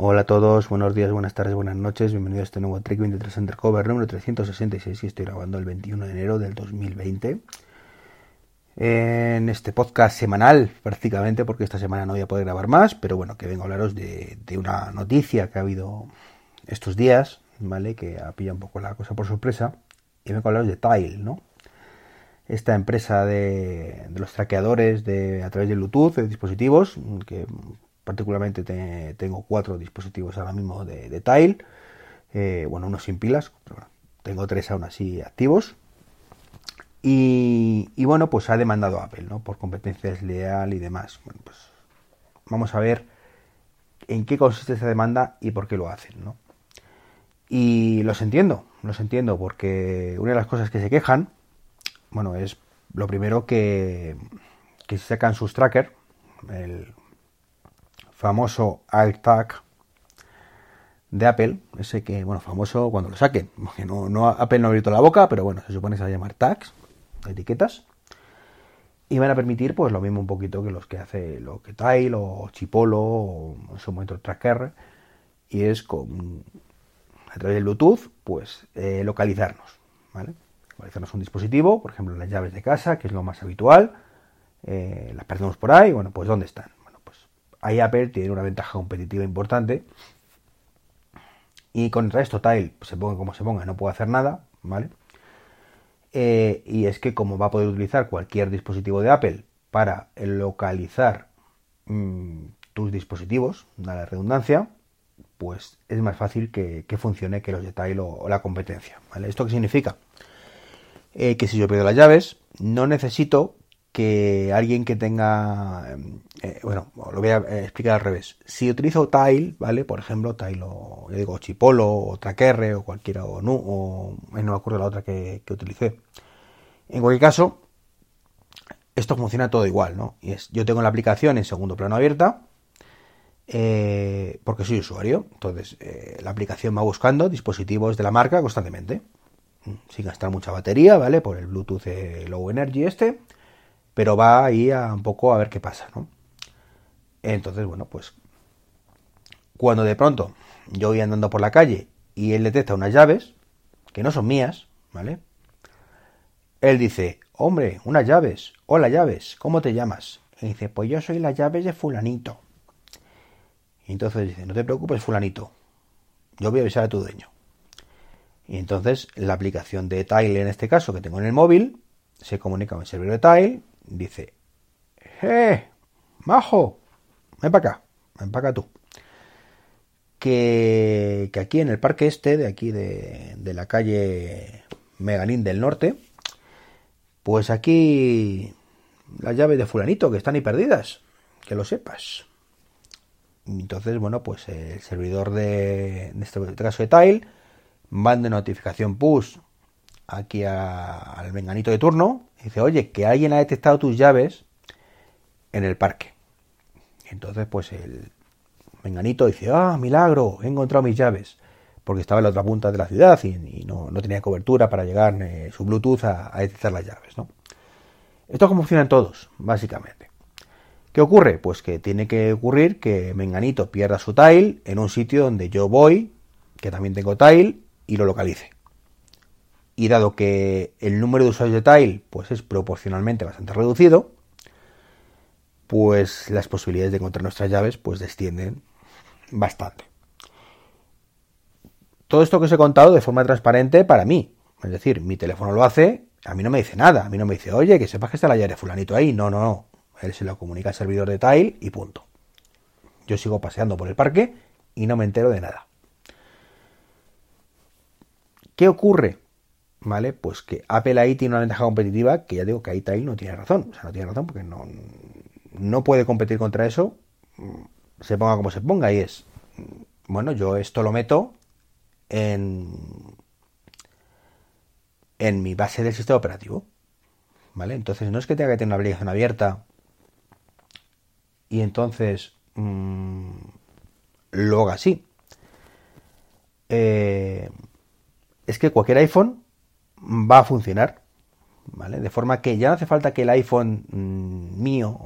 Hola a todos, buenos días, buenas tardes, buenas noches, bienvenidos a este nuevo Trek 23 Undercover número 366 y estoy grabando el 21 de enero del 2020. En este podcast semanal, prácticamente, porque esta semana no voy a poder grabar más, pero bueno, que vengo a hablaros de, una noticia que ha habido estos días, ¿vale? Que ha pillado un poco la cosa por sorpresa. Y vengo a hablaros de Tile, ¿no? Esta empresa de, los traqueadores de, a través de Bluetooth, de dispositivos, que particularmente tengo cuatro dispositivos ahora mismo de, Tile, eh, bueno, unos sin pilas, tengo tres aún así activos. Y, bueno, pues ha demandado Apple, ¿no? Por competencia desleal y demás. Bueno, pues vamos a ver en qué consiste esa demanda y por qué lo hacen, ¿no? Y los entiendo, los entiendo, porque una de las cosas que se quejan, bueno, es lo primero que, que sacan sus trackers, famoso AirTag de Apple, ese que, bueno, famoso cuando lo saquen, porque no, no, Apple no ha abierto la boca, pero bueno, se supone que se va a llamar tags, etiquetas, y van a permitir, pues, lo mismo un poquito que los que hace lo que Tile o Chipolo o en su momento Tracker, y es con, a través del Bluetooth, pues, eh, localizarnos, ¿vale? Localizarnos un dispositivo, por ejemplo, las llaves de casa, que es lo más habitual, eh, las perdemos por ahí, bueno, pues, ¿dónde están? Ahí Apple tiene una ventaja competitiva importante. Y con el resto Tile, se ponga como se ponga, no puede hacer nada, ¿vale? Eh, y es que como va a poder utilizar cualquier dispositivo de Apple para localizar mm, tus dispositivos, da la redundancia, pues es más fácil que, funcione que los de Tile o, la competencia. ¿vale? ¿Esto qué significa? Eh, que si yo pido las llaves, no necesito que alguien que tenga, eh, bueno, lo voy a explicar al revés. Si utilizo Tile, ¿vale? Por ejemplo, Tile o, digo, Chipolo o Tracker o cualquiera, o, no, o no me acuerdo la otra que, que, utilicé. En cualquier caso, esto funciona todo igual, ¿no? Y es, yo tengo la aplicación en segundo plano abierta, eh, porque soy usuario, entonces eh, la aplicación va buscando dispositivos de la marca constantemente, sin gastar mucha batería, ¿vale? Por el Bluetooth Low Energy este pero va ahí a un poco a ver qué pasa, ¿no? Entonces, bueno, pues cuando de pronto yo voy andando por la calle y él detecta unas llaves que no son mías, ¿vale? Él dice, hombre, unas llaves, hola llaves, ¿cómo te llamas? Y dice, pues yo soy las llaves de fulanito. Y entonces dice, no te preocupes, fulanito, yo voy a avisar a tu dueño. Y entonces la aplicación de Tile, en este caso, que tengo en el móvil, se comunica con el servidor de Tile dice, ¡eh! ¡Majo! Ven para acá, ven para acá tú. Que, que, aquí en el parque este, de aquí de, de la calle Megalín del Norte, pues aquí las llaves de fulanito que están ahí perdidas, que lo sepas. Entonces, bueno, pues el servidor de, este caso de Tile, manda notificación push aquí al menganito de turno dice, oye, que alguien ha detectado tus llaves en el parque. entonces, pues el menganito dice, ah, milagro, he encontrado mis llaves. Porque estaba en la otra punta de la ciudad y, no, tenía cobertura para llegar eh, su Bluetooth a, detectar las llaves, ¿no? Esto es como funcionan todos, básicamente. ¿Qué ocurre? Pues que tiene que ocurrir que Menganito pierda su tile en un sitio donde yo voy, que también tengo tile, y lo localice y dado que el número de usuarios de Tile pues es proporcionalmente bastante reducido, pues las posibilidades de encontrar nuestras llaves pues descienden bastante. Todo esto que os he contado de forma transparente para mí, es decir, mi teléfono lo hace, a mí no me dice nada, a mí no me dice, oye, que sepas que está la llave de fulanito ahí, no, no, no, él se lo comunica al servidor de Tile y punto. Yo sigo paseando por el parque y no me entero de nada. ¿Qué ocurre? ¿Vale? Pues que Apple ahí tiene una ventaja competitiva que ya digo que ahí Tile no tiene razón. O sea, no tiene razón porque no, no puede competir contra eso, se ponga como se ponga. Y es, bueno, yo esto lo meto en, en mi base del sistema operativo. ¿Vale? Entonces no es que tenga que tener una aplicación abierta y entonces mmm, lo haga así. Eh, es que cualquier iPhone va a funcionar. ¿Vale? De forma que ya no hace falta que el iPhone mm, mío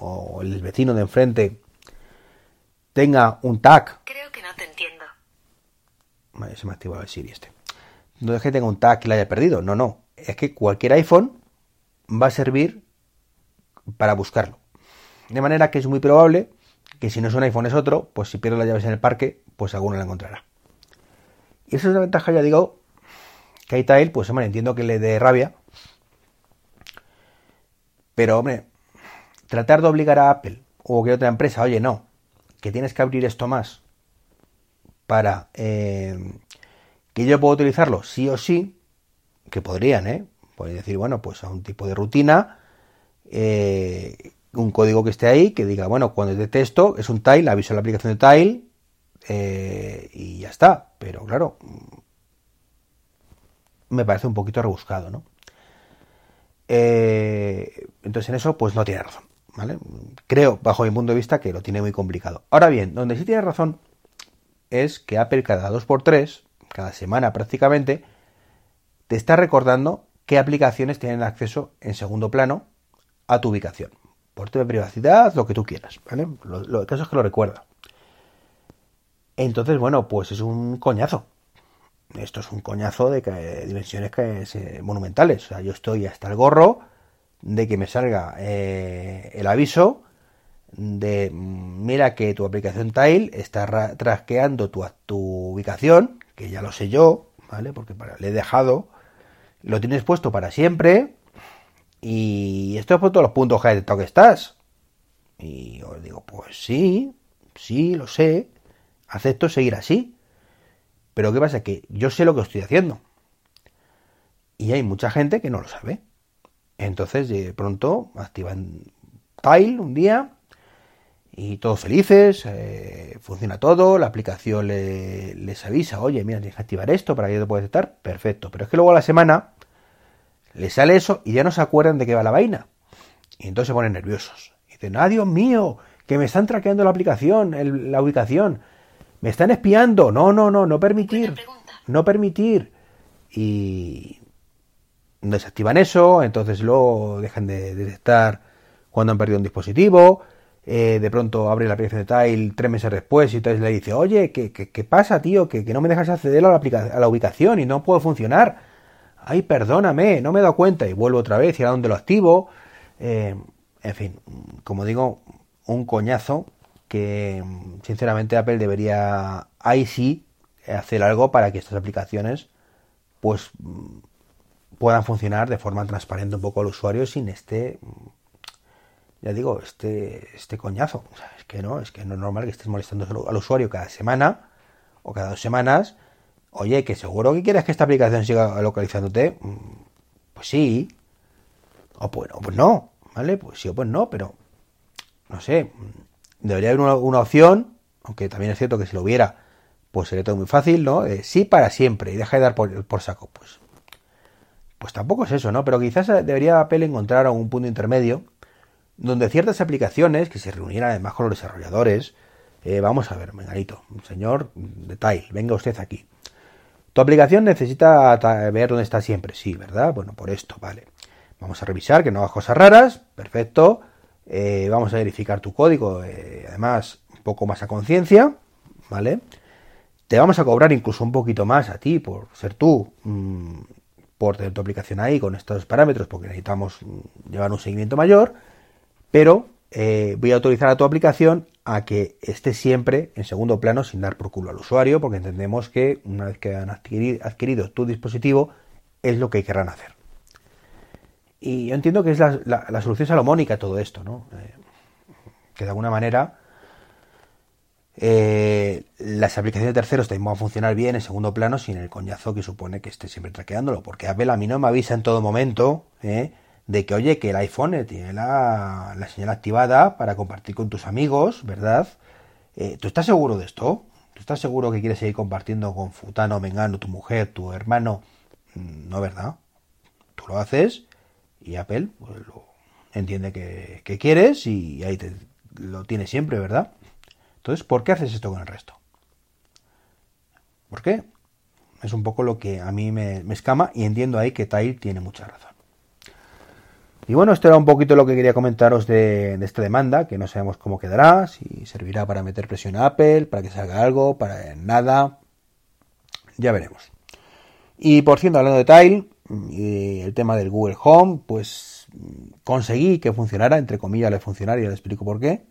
o, el vecino de enfrente tenga un tag. Creo que no te entiendo. Vale, se me ha activado el Siri este. No es que tenga un tag y la haya perdido, no, no. Es que cualquier iPhone va a servir para buscarlo. De manera que es muy probable que si no es un iPhone es otro, pues si pierdo las llaves en el parque, pues alguno la encontrará. Y esa es una ventaja, ya digo, que iTile, pues hombre, entiendo que le dé rabia. Pero hombre, tratar de obligar a Apple o que otra empresa, oye, no, que tienes que abrir esto más para eh, que yo pueda utilizarlo sí o sí, que podrían, ¿eh? Pueden decir, bueno, pues a un tipo de rutina, eh, un código que esté ahí, que diga, bueno, cuando es de texto, es un tile, aviso a la aplicación de tile, eh, y ya está. Pero claro, me parece un poquito rebuscado, ¿no? Eh, entonces en eso, pues no tiene razón, ¿vale? Creo, bajo mi punto de vista, que lo tiene muy complicado. Ahora bien, donde sí tiene razón es que Apple cada 2x3, cada semana prácticamente, te está recordando qué aplicaciones tienen acceso en segundo plano a tu ubicación. Por de privacidad, lo que tú quieras, ¿vale? Lo, lo, el caso es que lo recuerda. Entonces, bueno, pues es un coñazo. Esto es un coñazo de, dimensiones que, monumentales. O sea, yo estoy hasta el gorro de que me salga eh, el aviso de mira que tu aplicación Tile está trasqueando tu, ubicación, que ya lo sé yo, ¿vale? Porque le he dejado, lo tienes puesto para siempre y esto es por todos los puntos que que estás. Y os digo, pues sí, sí, lo sé, acepto seguir así. Pero ¿qué pasa? Que yo sé lo que estoy haciendo. Y hay mucha gente que no lo sabe. Entonces, de pronto, activan Tile un día y todos felices, eh, funciona todo, la aplicación les avisa, oye, mira, tienes que activar esto para que yo te pueda aceptar, perfecto. Pero es que luego a la semana les sale eso y ya no se acuerdan de qué va la vaina. Y entonces se ponen nerviosos. Y dicen, ah, Dios mío, que me están traqueando la aplicación, la ubicación. Me están espiando. No, no, no, no permitir. No permitir. Y desactivan eso, entonces luego dejan de detectar cuando han perdido un dispositivo. Eh, de pronto abre la aplicación de Tile tres meses después y entonces le dice, oye, ¿qué, qué, pasa, tío? Que, que, no me dejas acceder a la, a la ubicación y no puedo funcionar. Ay, perdóname, no me he dado cuenta. Y vuelvo otra vez y a dónde lo activo. Eh, en fin, como digo, un coñazo que sinceramente Apple debería ahí sí hacer algo para que estas aplicaciones pues puedan funcionar de forma transparente un poco al usuario sin este ya digo este este coñazo. Es que no es que no es normal que estés molestando al usuario cada semana o cada dos semanas. Oye que seguro que quieres que esta aplicación siga localizándote. Pues sí. O pues, o pues no vale pues sí o pues no pero no sé debería haber una, opción, aunque también es cierto que si lo hubiera, pues sería todo muy fácil, ¿no? sí para siempre y deja de dar por, saco, pues. Pues tampoco es eso, ¿no? Pero quizás debería Apple encontrar algún punto intermedio donde ciertas aplicaciones que se reunieran además con los desarrolladores, eh, vamos a ver, menganito, señor de Tile, venga usted aquí. Tu aplicación necesita ver dónde está siempre, sí, ¿verdad? Bueno, por esto, vale. Vamos a revisar que no hagas cosas raras, perfecto. Eh, vamos a verificar tu código, eh, además, un poco más a conciencia, ¿vale? Te vamos a cobrar incluso un poquito más a ti por ser tú, mm, por tener tu aplicación ahí con estos parámetros, porque necesitamos mm, llevar un seguimiento mayor, pero eh, voy a autorizar a tu aplicación a que esté siempre en segundo plano sin dar por culo al usuario, porque entendemos que una vez que han adquirido tu dispositivo, es lo que querrán hacer. Y yo entiendo que es la, solución salomónica a todo esto, ¿no? Eh, que de alguna manera eh, las aplicaciones de terceros también van a funcionar bien en segundo plano sin el coñazo que supone que esté siempre traqueándolo. Porque Apple a mí no me avisa en todo momento ¿eh? de que, oye, que el iPhone tiene la, la, señal activada para compartir con tus amigos, ¿verdad? ¿Tú estás seguro de esto? ¿Tú estás seguro que quieres seguir compartiendo con Futano, Mengano, tu mujer, tu hermano? Mm, no, ¿verdad? Tú lo haces y Apple pues, lo entiende que, quieres y ahí te, lo tiene siempre, ¿verdad? Entonces, ¿por qué haces esto con el resto? ¿Por qué? Es un poco lo que a mí me, escama y entiendo ahí que Tile tiene mucha razón. Y bueno, esto era un poquito lo que quería comentaros de, esta demanda, que no sabemos cómo quedará, si servirá para meter presión a Apple, para que se haga algo, para nada. Ya veremos. Y por cierto, hablando de Tile, y el tema del Google Home, pues conseguí que funcionara, entre comillas le funcionara y ya le explico por qué.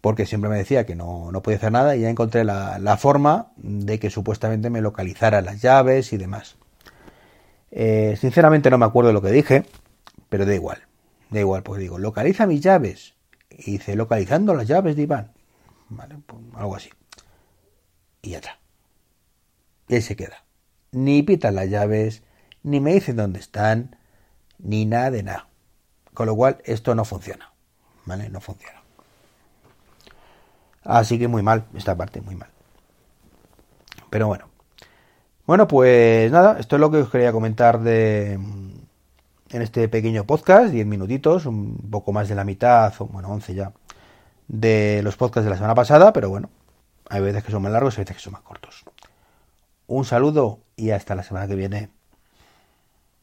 Porque siempre me decía que no, no podía hacer nada y ya encontré la, forma de que supuestamente me localizara las llaves y demás. Eh, sinceramente no me acuerdo lo que dije, pero da igual. Da igual, pues digo, localiza mis llaves. Y dice, localizando las llaves de Iván. Vale, pues algo así. Y ya está. Y ahí se queda. Ni pitan las llaves, ni me dicen dónde están, ni nada de nada. Con lo cual, esto no funciona. ¿Vale? No funciona. Así que muy mal, esta parte, muy mal. Pero bueno. Bueno, pues nada, esto es lo que os quería comentar de, en este pequeño podcast, 10 minutitos, un poco más de la mitad, bueno, 11 ya, de los podcasts de la semana pasada, pero bueno, hay veces que son más largos y hay veces que son más cortos. Un saludo y hasta la semana que viene.